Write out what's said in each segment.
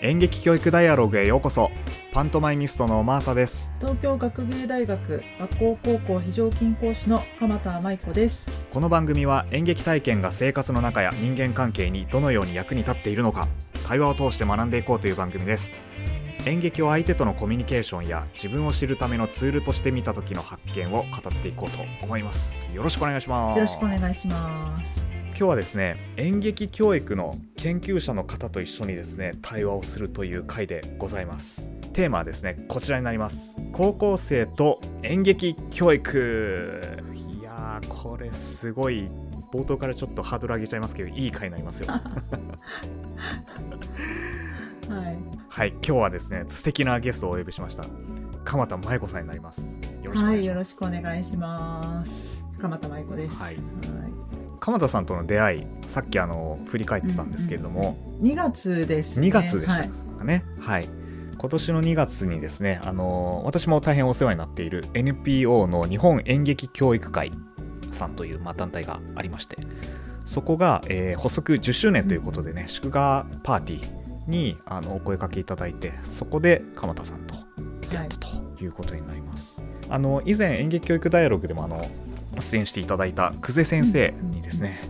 演劇教育ダイアログへようこそ。パントマイミストのマーサです。東京学芸大学学校高校非常勤講師の鎌田舞子です。この番組は演劇体験が生活の中や人間関係にどのように役に立っているのか対話を通して学んでいこうという番組です。演劇を相手とのコミュニケーションや自分を知るためのツールとして見た時の発見を語っていこうと思います。よろしくお願いします。よろしくお願いします今日はですね演劇教育の研究者の方と一緒にですね対話をするという回でございます。テーマはですねこちらになります。高校生と演劇教育。いやーこれすごい冒頭からちょっとハードル上げちゃいますけどいい回になりますよ。はい。はい今日はですね素敵なゲストをお呼びしました。鎌田舞子さんになります。よろしくおはいよ願いします、ろしくお願いします。鎌田舞子です。はい。は鎌田さんとの出会いさっきあの振り返ってたんですけれども、い2月ですね。2月でしたはい。はい、今年の2月にですねあの私も大変お世話になっている NPO の日本演劇教育会さんという、まあ、団体がありましてそこが、えー発足10周年ということでね、祝賀パーティーにあのお声かけいただいてそこで鎌田さんと出会ったということになります、あの以前演劇教育ダイアログでもあの出演していただいた久世先生にですね、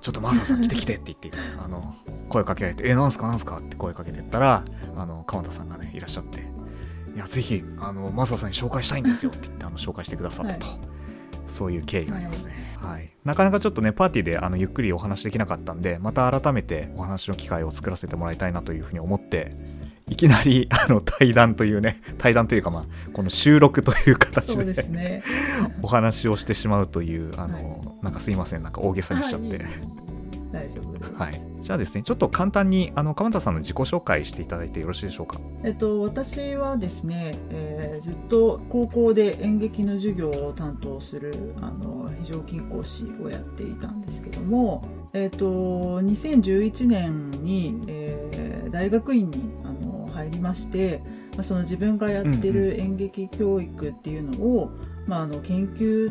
ちょっとマーサさん来て来てって言って あの声かけられて「えなんすかなんすか?」って声かけてったらあの鎌田さんがねいらっしゃって「いやぜひあのマーサさんに紹介したいんですよ」って言ってあの紹介してくださったと、そういう経緯がありますね、はい、なかなかちょっとねパーティーであのゆっくりお話できなかったんでまた改めてお話の機会を作らせてもらいたいなというふうに思っていきなり あの対談というね対談というかまあこの収録という形でね。お話をしてしまうというあの、なんかすいませんなんか大げさにしちゃって。はい。大丈夫です、はい、じゃあですねちょっと簡単にあの鎌田さんの自己紹介していただいてよろしいでしょうか。えっと、私はですね、えーずっと高校で演劇の授業を担当するあの非常勤講師をやっていたんですけども、えっと、2011年に、えー大学院に入りまして、まあ、その自分がやってる演劇教育っていうのを、まあ、あの研究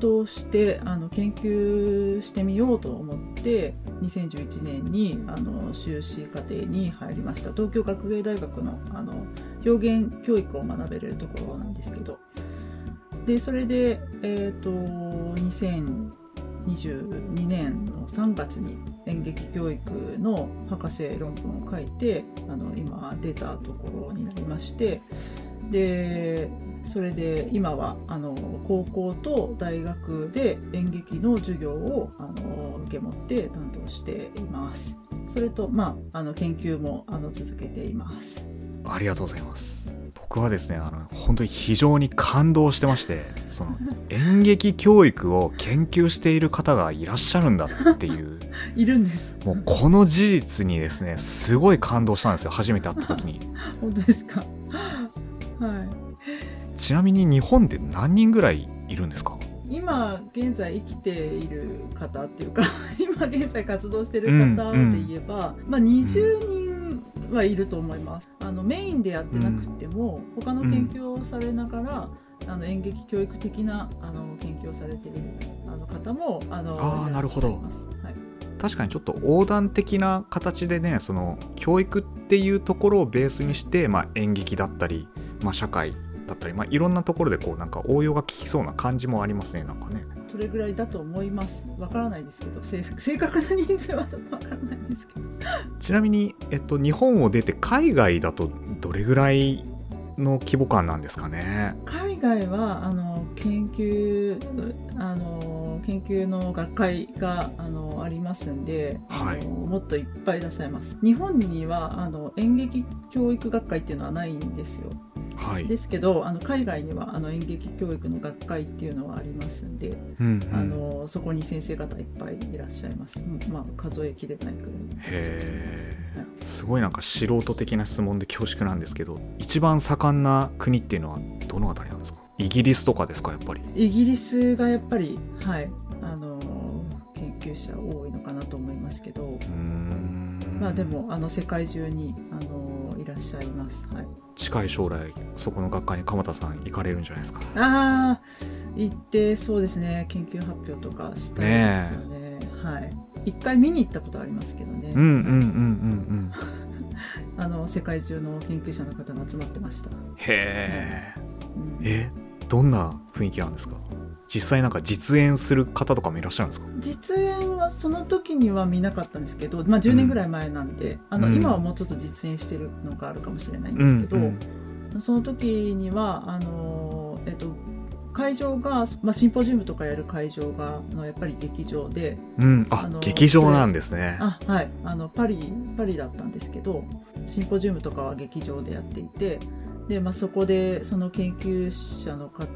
としてあの研究してみようと思って2011年にあの修士課程に入りました。東京学芸大学のあの表現教育を学べるところなんですけど。でそれで、えー、と2022年の3月に演劇教育の博士論文を書いてあの今出たところになりましてでそれで今はあの高校と大学で演劇の授業をあの受け持って担当しています。それとまああの研究もあの続けています。ありがとうございます。僕はですねあの本当に非常に感動してましてその演劇教育を研究している方がいらっしゃるんだっていう。いるんです。もうこの事実にですねすごい感動したんですよ初めて会った時に。本当ですか？はい。ちなみに日本で何人ぐらいいるんですか？今現在生きている方っていうか 今現在活動してる方で言えば、まあ、20人はいると思いますあのメインでやってなくても、他の研究をされながら、あの演劇教育的なあの研究をされてるあの方もあのあなるほどはい確かにちょっと横断的な形でねその教育っていうところをベースにして、まあ、演劇だったり、まあ、社会だったり、まあ、いろんなところでこうなんか応用が効きそうな感じもありますねなんかねそれぐらいだと思います？わからないですけど正正確な人数はちょっとわからないですけど。ちなみに、えっと、日本を出て海外だとどれぐらいの規模感なんですかね？海外はあの研究あの研究の学会があのありますんで、はい。もっといっぱいいらっしゃいます。日本にはあの演劇教育学会っていうのはないんですよはい、ですけどあの海外にはあの演劇教育の学会っていうのはありますんで、うんうん、あのそこに先生方いっぱいいらっしゃいます、うんまあ、数えきれないくら。いへえすごいなんか素人的な質問で恐縮なんですけど一番盛んな国っていうのはどのあたりなんですか？イギリスとかですかやっぱり？イギリスがやっぱりはい。あの研究者多いのかなと思いますけど、うーん。まあでもあの世界中にあのいらっしゃいます。はい。近い将来そこの学会に鎌田さん行かれるんじゃないですかああ、行ってそうですね。研究発表とかしたいですよね。はい。一回見に行ったことありますけどね。うんうんうんうんうんあ あの世界中の研究者の方が集まってました。へえ、うんえどんな雰囲気なんですか？実際なんか実演する方とかもいらっしゃるんですか？実演はその時には見なかったんですけど、まあ、10年ぐらい前なんで、あのうん。今はもうちょっと実演してるのがあるかもしれないんうんですけど、その時にはあの、えっと、会場が、まあ、シンポジウムとかやる会場があのやっぱり劇場でうん、うん、ああの劇場なんですね。あ、はい、あのパリパリだったんですけどシンポジウムとかは劇場でやっていてで、まあ、そこでその研究者の方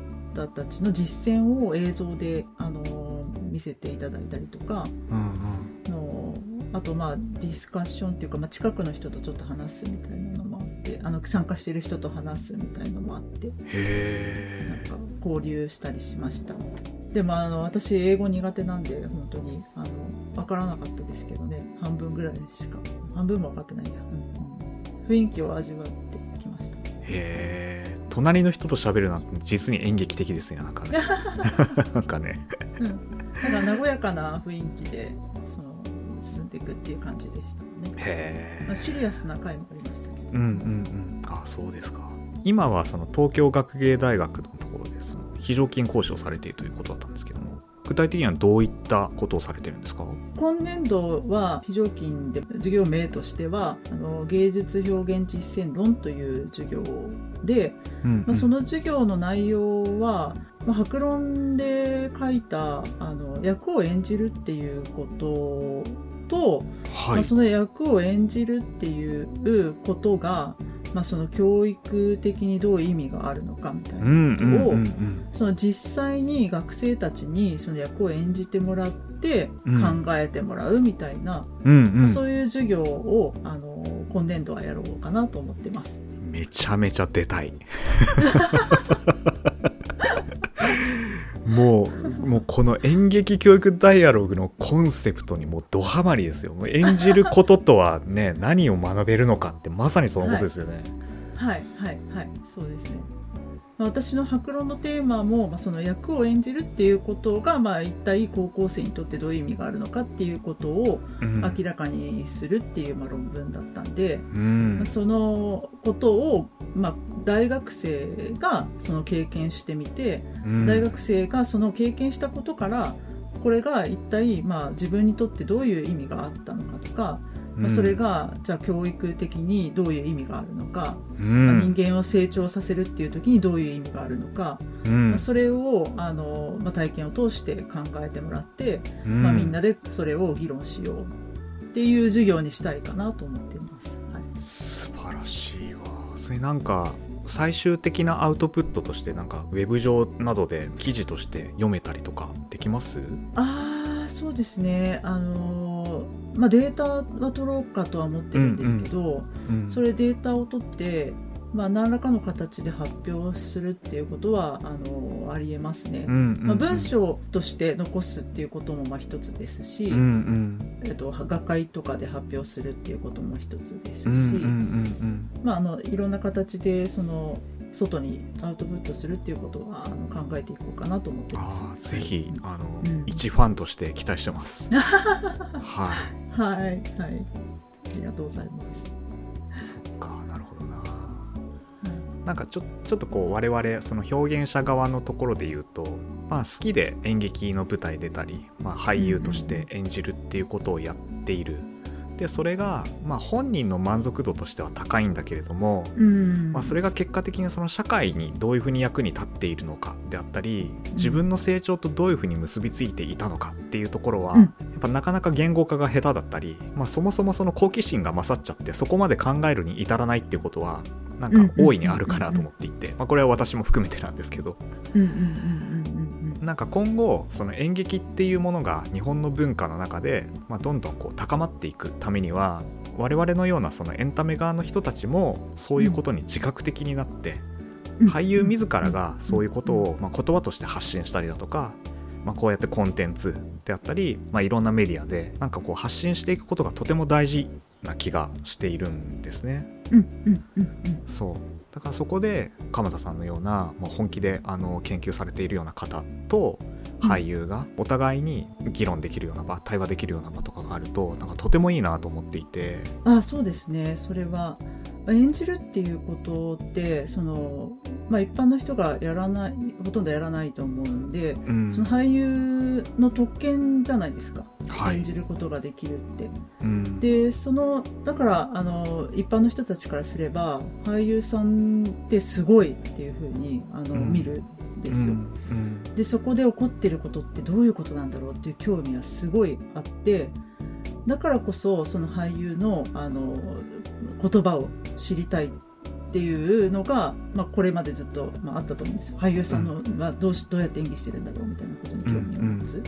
たちの実践を映像であの見せていただいたりとかうんうん。のあとまあディスカッションっていうか、まあ、近くの人とちょっと話すみたいなのもあってあの参加してる人と話すみたいなのもあってなんか交流したりしました。でもあの私英語苦手なんで本当にあの分からなかったですけどね。半分ぐらいしか半分も分かってないや、うんうん。雰囲気を味わってきました。へえ。隣の人と喋るなんて実に演劇的ですねなんかね。なんかね。うんなんか和やかな雰囲気でその進んでいくっていう感じでしたね、へえまあ、シリアスな回もありましたけど。うんうんうん。あそうですか。今はその東京学芸大学のところでその非常勤講師をされているということだったんですけども具体的にはどういったことをされてるんですか？今年度は非常勤で授業名としてはあの芸術表現実践論という授業で、うんうん。まあ、その授業の内容は、まあ、白論で書いたあの役を演じるっていうことと、はい。まあ、その役を演じるっていうことが、まあ、その教育的にどう意味があるのかみたいなことを、その実際に学生たちにその役を演じてもらってうん。考えてもらうみたいな、うんうん。そういう授業をあの今年度はやろうかなと思ってます。めちゃめちゃ出たい もうもうこの演劇教育ダイアログのコンセプトにもうドハマりですよ。もう演じることとはね何を学べるのかってまさにそのことですよね、はい。はいはいそうですね。まあ私の白論のテーマも、まあ、その役を演じるっていうことが、まあ、一体高校生にとってどういう意味があるのかっていうことをうん。明らかにするっていう、まあ、論文だったんで、うん。まあそのことを、まあ、大学生がその経験してみて、うん。大学生がその経験したことからこれが一体、まあ、自分にとってどういう意味があったのかとか、まあ、それがじゃあ教育的にどういう意味があるのか、うん。まあ人間を成長させるっていう時にどういう意味があるのか、うん。まあそれをあの、まあ、体験を通して考えてもらって、うん。まあ、みんなでそれを議論しようっていう授業にしたいかなと思っています。はい。素晴らしいわ。それなんか最終的なアウトプットとしてなんかウェブ上などで記事として読めたりとかできます？ああそうですね。あのーまあデータは取ろうかとは思ってるんですけど、うんそれデータを取って、まあ、何らかの形で発表するっていうことはあのーありえますね。うんうんうん。まあ、文章として残すっていうこともまあ一つですし、うんうん。えっと、学会とかで発表するっていうことも一つですし、うんうんうん。まあ、あのいろんな形でその外にアウトプットするっていうことはあの考えていこうかなと思ってまああぜひあの、うん。一ファンとして期待してます。はい。す。はい、はい、ありがとうござい。ます。そっかなるほどなはい。なんかちょちょっとこう我々その表現者側のところで言うと、まあ、好きで演劇の舞台出たり、まあ、俳優として演じるってい。うことをやってい。るでそれが、まあ、本人の満足度としては高いんだけれども、うん。まあ、それが結果的にその社会にどういうふうに役に立っているのかであったり自分の成長とどういうふうに結びついていたのかっていうところは、うん。やっぱなかなか言語化が下手だったり、まあ、そもそもその好奇心が勝っちゃってそこまで考えるに至らないっていうことはなんか大いにあるかなと思っていて、まあ、これは私も含めてなんですけど。なんか今後その演劇っていうものが日本の文化の中で、まあ、どんどんこう高まっていくためには我々のようなそのエンタメ側の人たちもそういうことに自覚的になって、うん。俳優自らがそういうことを、まあ、言葉として発信したりだとかまあ、こうやってコンテンツであったり、まあ、いろんなメディアでなんかこう発信していくことがとても大事な気がしているんですね。うんうんうんそう。だからそこで鎌田さんのような、まあ、本気であの研究されているような方と俳優がお互いに議論できるような場対話できるような場とかがあるとなんかとてもいいなと思っていて。あそうですね。それは演じるっていうことってその、まあ、一般の人がやらないほとんどやらないと思うんで、うん。その俳優の特権じゃないですか、はい。演じることができるって。うん。でそのだからあの一般の人たちからすれば俳優さんってすごいっていうふうにあの、うん。見るんですよ。うん。でそこで起こってることってどういうことなんだろうっていう興味はすごいあってだからこそその俳優のあの言葉を知りたいっていうのが、まあ、これまでずっと、まあ、あったと思うんですよ。俳優さんの、まあ、どうしどうやって演技してるんだろうみたいなことに興味を持つ、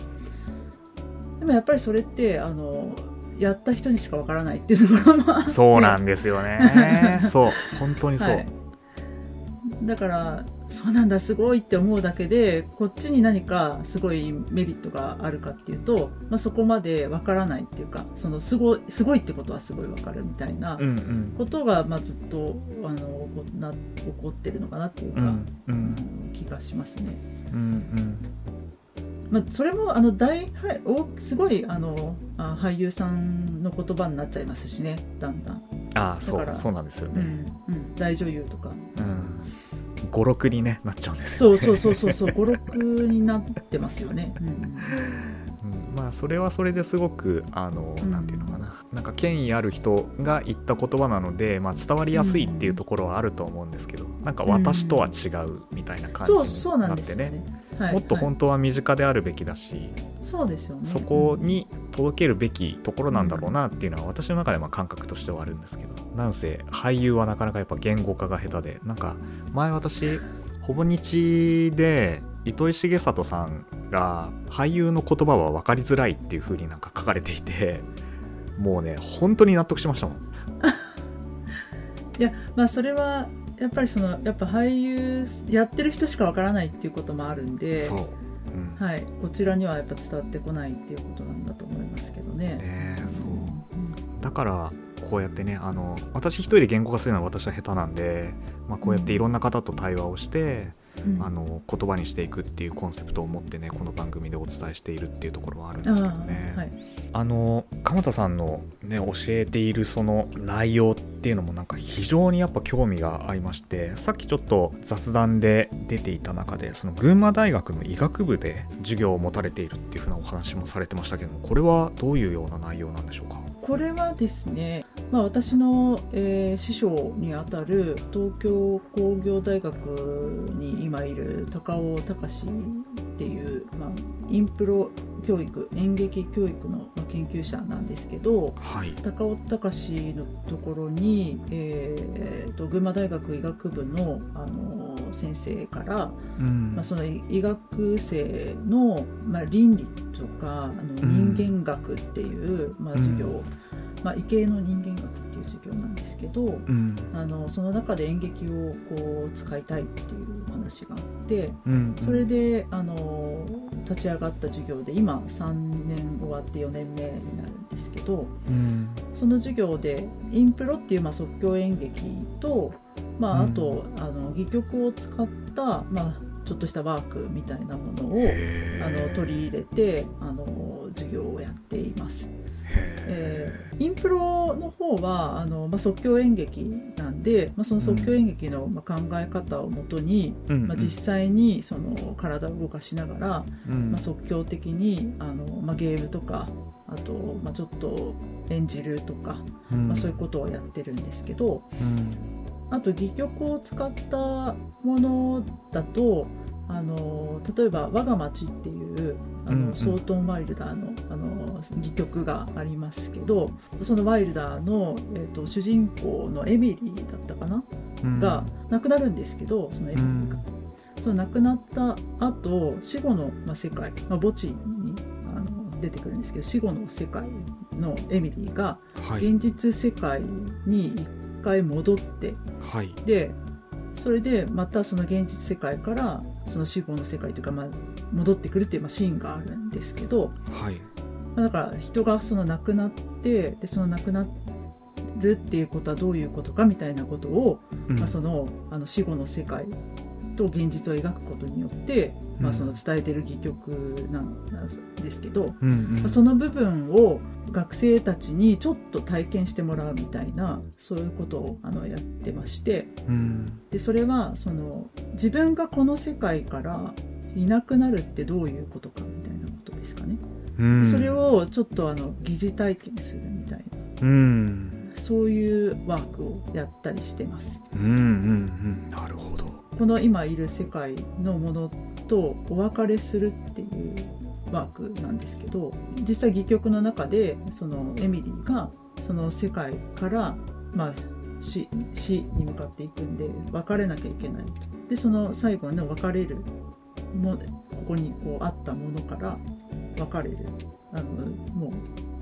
でもやっぱりそれってあのやった人にしかわからないっていうところもそうなんですよね。そう。本当にそう、はいだからそうなんだすごいって思うだけでこっちに何かすごいメリットがあるかっていうと、まあ、そこまでわからないっていうかそのすごいすごいってことはすごいわかるみたいなことが、まあ、ずっとあの起こな起こってるのかなっていうか、うんうん。気がしますね。うんうん。まあ、それもあの大はいおすごいあのあ俳優さんの言葉になっちゃいますしねだんだん、ああそうそうなんですよね、うんうん、大女優とか。うん56に、ね、なっちゃうんですよね。そうそうそうそうそう56になってますよね。うん。うん。まあそれはそれですごくあの、うん。なんていうのかな。なんか権威ある人が言った言葉なので、まあ、伝わりやすいっていうところはあると思うんですけど、なんか私とは違うみたいな感じそうそうになってね。もっとはい本当は身近であるべきだし、そうですよね。そこに届けるべきところなんだろうなっていうのは私の中でまあ感覚としてはあるんですけどなんせ俳優はなかなかやっぱ言語化が下手でなんか前私ほぼ日で糸井重里さんが俳優の言葉は分かりづらいっていう風になんか書かれていて もうね本当に納得しましたもん。いやまあそれはやっぱりそのやっぱ俳優やってる人しかわからないっていうこともあるんで、そう、うん。はい。こちらにはやっぱ伝わってこないっていうことなんだと思いますけどね。ねえそう。うん。だからこうやってねあの私一人で言語化するのは私は下手なんで、まあ、こうやっていろんな方と対話をして、うん。あの言葉にしていくっていうコンセプトを持ってねこの番組でお伝えしているっていうところはあるんですけどね。あの鎌田さんの、ね、教えているその内容っていうのもなんか非常にやっぱ興味がありましてさっきちょっと雑談で出ていた中でその群馬大学の医学部で授業を持たれているっていうふうなお話もされてましたけどもこれはどういうような内容なんでしょうか？これはですね、まあ、私の、えー師匠にあたる東京工業大学に今いる高尾隆っていう、まあ、インプロ教育演劇教育のまあ研究者なんですけどはい。高尾隆のところに、えーと群馬大学医学部の、あの先生から、うん。まあ、その医学生の、まあ、倫理とかあのうん。人間学っていう、まあ、授業、まあ、医系の人間学っていう授業なんですけど、うん。あのその中で演劇をこう使いたいっていうお話があってうんそれであの立ち上がった授業で今3年終わって4年目になるんですけどうん。その授業でインプロっていうまあ即興演劇と、まあ、うん。あと、あの戯曲を使った、まあ、ちょっとしたワークみたいなものをへあーの取り入れてあの授業をやっています。インプロの方はあの、まあ、即興演劇なんで、まあ、その即興演劇の、まあ、考え方をもとに、ーうん。まあ、実際にその体を動かしながら、うん。まあ、即興的にあの、まあ、ゲームとかあと、まあ、ちょっと演じるとか、うん。まあ、そういうことをやってるんですけどうん。あと戯曲を使ったものだとあの例えば「我が町」っていうあの、うんうん。ソートン・ワイルダーのあの戯曲がありますけどそのワイルダーの、えー、と主人公のエミリーだったかな、うん。が亡くなるんですけどそのエミリーが。その亡くなった後死後の、まあ、世界、まあ、墓地にあの出てくるんですけど死後の世界のエミリーがはい。現実世界に一回戻ってはい。でそれでまたその現実世界からその死後の世界というか、まあ、戻ってくるっていうまあシーンがあるんですけど、はい。まあだから人がその亡くなってでその亡くなるっていうことはどういうことかみたいなことを、うん。まあ、そのあの死後の世界と現実を描くことによって、まあ、うんその伝えてる戯曲なんですけど、うんうん。まあその部分を学生たちにちょっと体験してもらうみたいなそういうことをあのやってましてうん。でそれはその自分がこの世界からいなくなるってどういうことかみたいなことですかね。うん。でそれをちょっとあの疑似体験するみたいうん。なそういうワークをやったりしてます。うんうんうん。なるほどこの今いる世界のものとお別れするっていうワークなんですけど実際戯曲の中でそのエミリーがその世界から、まあ、死死に向かっていくんで別れなきゃいけないでその最後の別れるもここにこうあったものから別れる。あのも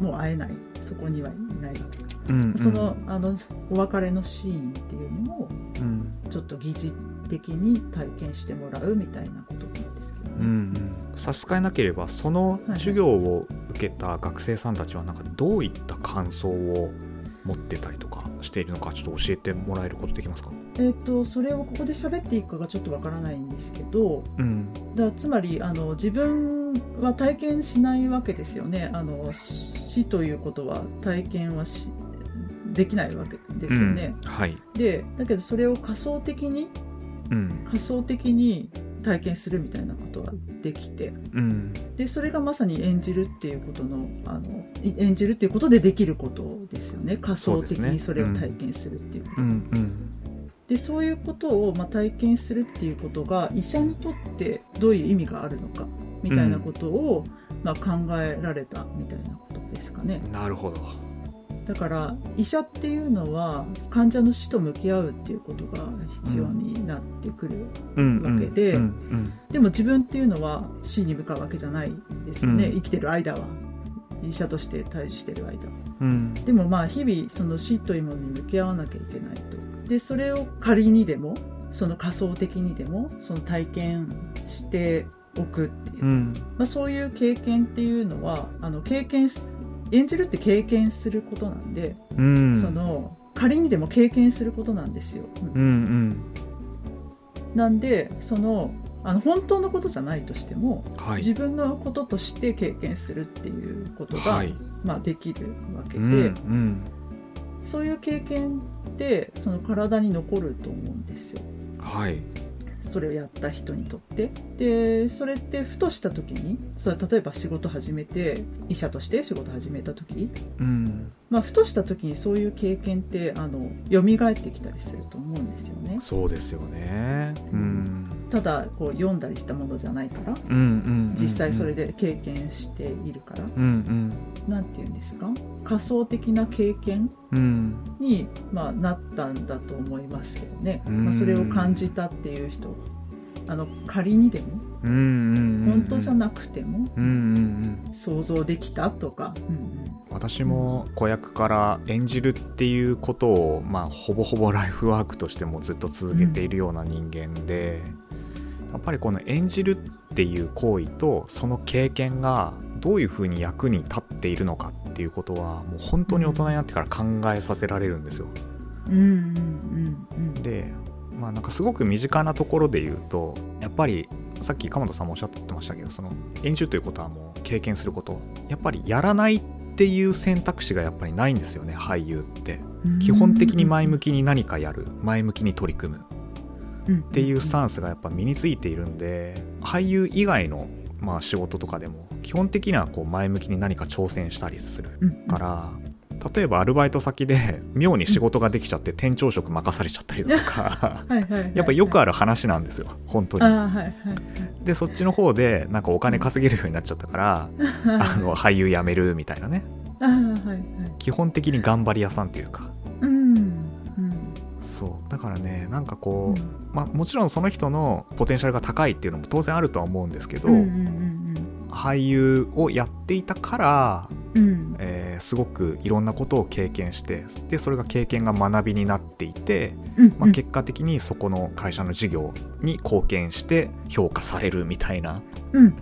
うもう会えない。そこにはいないわけ。うんうん。そのあのお別れのシーンっていうのをうん。ちょっと疑似的に体験してもらうみたいなことなんですけどね。うんうん。差し支えなければその授業を受けた学生さんたちはなんかどういった感想を持ってたりとかしているのかちょっと教えてもらえることできますか？えっ、とそれをここで喋っていくかがちょっとわからないんですけどうん。だからつまりあの自分は体験しないわけですよね。あの死ということは体験はしできないわけですよね。うん。はい。でだけどそれを仮想的にうん。仮想的に体験するみたいなことはできて。うん。でそれがまさに演じるっていうことのあのい演じるっていうことでできることですよね。仮想的にそれを体験するっていうこと。うん。うん。でそういうことを、まあ、体験するっていうことが医者にとってどういう意味があるのかみたいなことを、まあ、考えられたみたいなことですかね。なるほどだから医者っていうのは患者の死と向き合うっていうことが必要になってくる、うん。わけででも自分っていうのは死に向かうわけじゃないですよね、うん。生きてる間は。医者として対峙してる間は。うん。でもまあ日々その死というものに向き合わなきゃいけないと。でそれを仮にでもその仮想的にでもその体験しておくっていう、うん。まあ、そういう経験っていうのはあの経験す演じるって経験することなんで、うん。その仮にでも経験することなんですよ。うんうん。うんなんでそのあの本当のことじゃないとしても、はい。自分のこととして経験するっていうことが、はい。まあ、できるわけで。うんうん。そういう経験ってその体に残ると思うんですよ。はいそれをやった人にとって。でそれってふとした時にそれ例えば仕事始めて医者として仕事始めた時、うん。まあ、ふとした時にそういう経験ってあの蘇ってきたりすると思うんですよね。そうですよね。うん。ただこう読んだりしたものじゃないからうんうんうん実際それで経験しているから。うん何て言うんですか？仮想的な経験うんうん。に、まあ、なったんだと思いますけどね、うん。まあ、それを感じたっていう人あの仮にでもうんうんうん本当じゃなくてもうんうんうん。想像できたとか、うんうん。私も子役から演じるっていうことを、まあ、ほぼほぼライフワークとしてもずっと続けているような人間で、やっぱりこの演じるっていう行為とその経験がどういうふうに役に立っているのかっていうことはもう本当に大人になってから考えさせられるんですよ。うんうんうんうん。でまあなんかすごく身近なところで言うとやっぱりさっき鎌田さんもおっしゃってましたけどその演じるということはもう経験すること。やっぱりやらないっていう選択肢がやっぱりないんですよね俳優って。基本的に前向きに何かやる。前向きに取り組む。っていうスタンスがやっぱ身についているんで俳優以外のまあ仕事とかでも基本的にはこう前向きに何か挑戦したりするから例えばアルバイト先で妙に仕事ができちゃって店長職任されちゃったりだとかやっぱよくある話なんですよ本当に。あーはいはいでそっちの方でなんかお金稼げるようになっちゃったからはいあの俳優辞めるみたいなね。はいはい。基本的に頑張り屋さんっていうか。うんうん。そう。だからねなんかこう、うん。まあ、もちろんその人のポテンシャルが高いっていうのも当然あるとは思うんですけど、うんうんうん俳優をやっていたからうん。えーすごくいろんなことを経験してでそれが経験が学びになっていて、うんまあ、結果的にそこの会社の事業に貢献して評価されるみたいなうんうん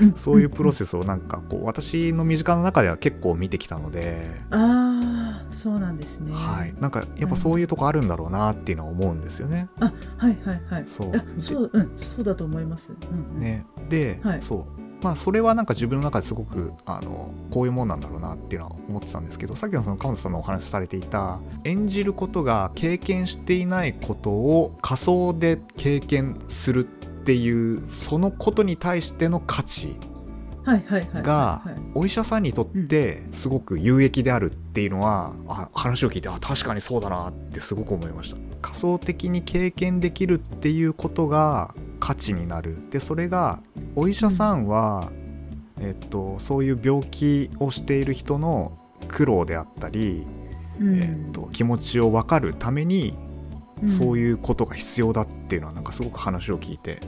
うん。そういうプロセスをなんかこう私の身近な中では結構見てきたので、ああそうなんですね。はい、なんかやっぱそういうとこあるんだろうなっていうのは思うんですよね。あはいはいはい。そう。あそううんそうだと思います。うんうん。ね。で、はい。そうまあそれはなんか自分の中ですごくあのこういうもんなんだろうなっていうのは思ってたんですけどさっきのその川本さんのお話しされていた演じることが経験していないことを仮想で経験するっていうそのことに対しての価値がお医者さんにとってすごく有益であるっていうのは、あ話を聞いてあ確かにそうだなってすごく思いました仮想的に経験できるっていうことが価値になる。でそれがお医者さんは、えっと、そういう病気をしている人の苦労であったり、うん。えっと、気持ちを分かるためにうん。そういうことが必要だっていうのはなんかすごく話を聞いて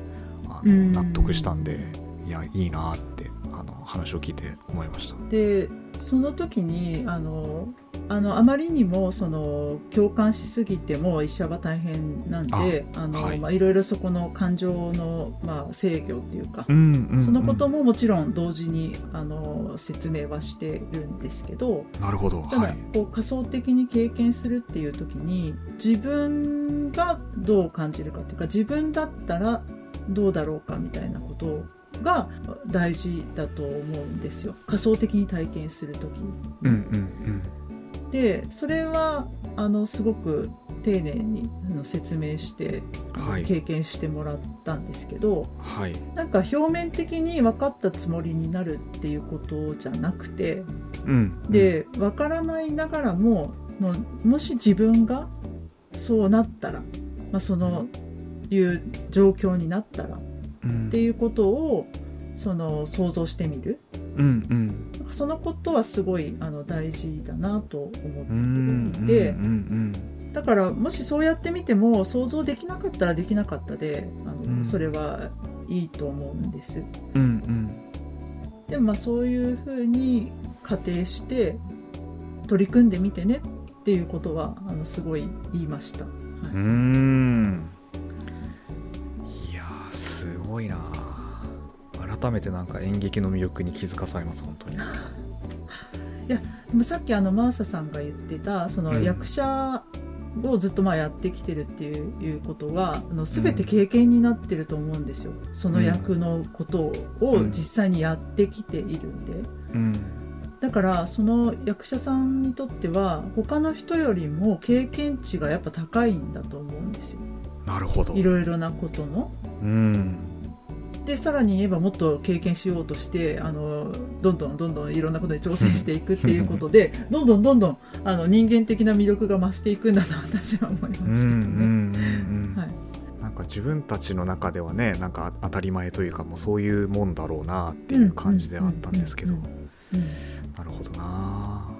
あのうん。納得したんでいやいいなってあの話を聞いて思いました。でその時にあのあのあまりにもその共感しすぎても医者は大変なんであの、はい。まあ、いろいろそこの感情の、まあ、制御っていうか、うんうんうん。そのことももちろん同時にあの説明はしてるんですけどなるほど。ただ、はい。こう仮想的に経験するっていう時に自分がどう感じるかっていうか自分だったらどうだろうかみたいなことが大事だと思うんですよ。仮想的に体験する時に。うんうんでそれはあのすごく丁寧に説明して、はい。経験してもらったんですけどうんはい。なんか表面的に分かったつもりになるっていうことじゃなくてうん。で分からないながらものもし自分がそうなったら、まあ、そのいう状況になったらっうん。ていうことをその想像してみる。うんうんそのことはすごいあの大事だなと思うんっていて。だからもしそうやってみても想像できなかったらできなかったであの、うん。それはいいと思うんです。うんうん。でもまあそういうふうに仮定して取り組んでみてねっていうことはあのすごい言いました、はうーん。いやーすごいな改めてなんか演劇の魅力に気づかされます本当に。い、でもさっきあのマーサさんが言ってたそのうん。役者をずっとまあやってきてるっていうことはあの全て経験になってると思うんですよ、その役のことを実際にやってきているんで。うん。だからその役者さんにとっては他の人よりも経験値がやっぱ高いんだと思うんですよ。なるほど。いろいろなことの。うんでさらに言えばもっと経験しようとしてあのどんどんどんどんいろんなことに挑戦していくっていうことでどんどんどんどんあの人間的な魅力が増していくんだと私は思いますけどね。なんか自分たちの中ではねなんか当たり前というかもうそういうもんだろうなっていう感じであったんですけど。なるほどな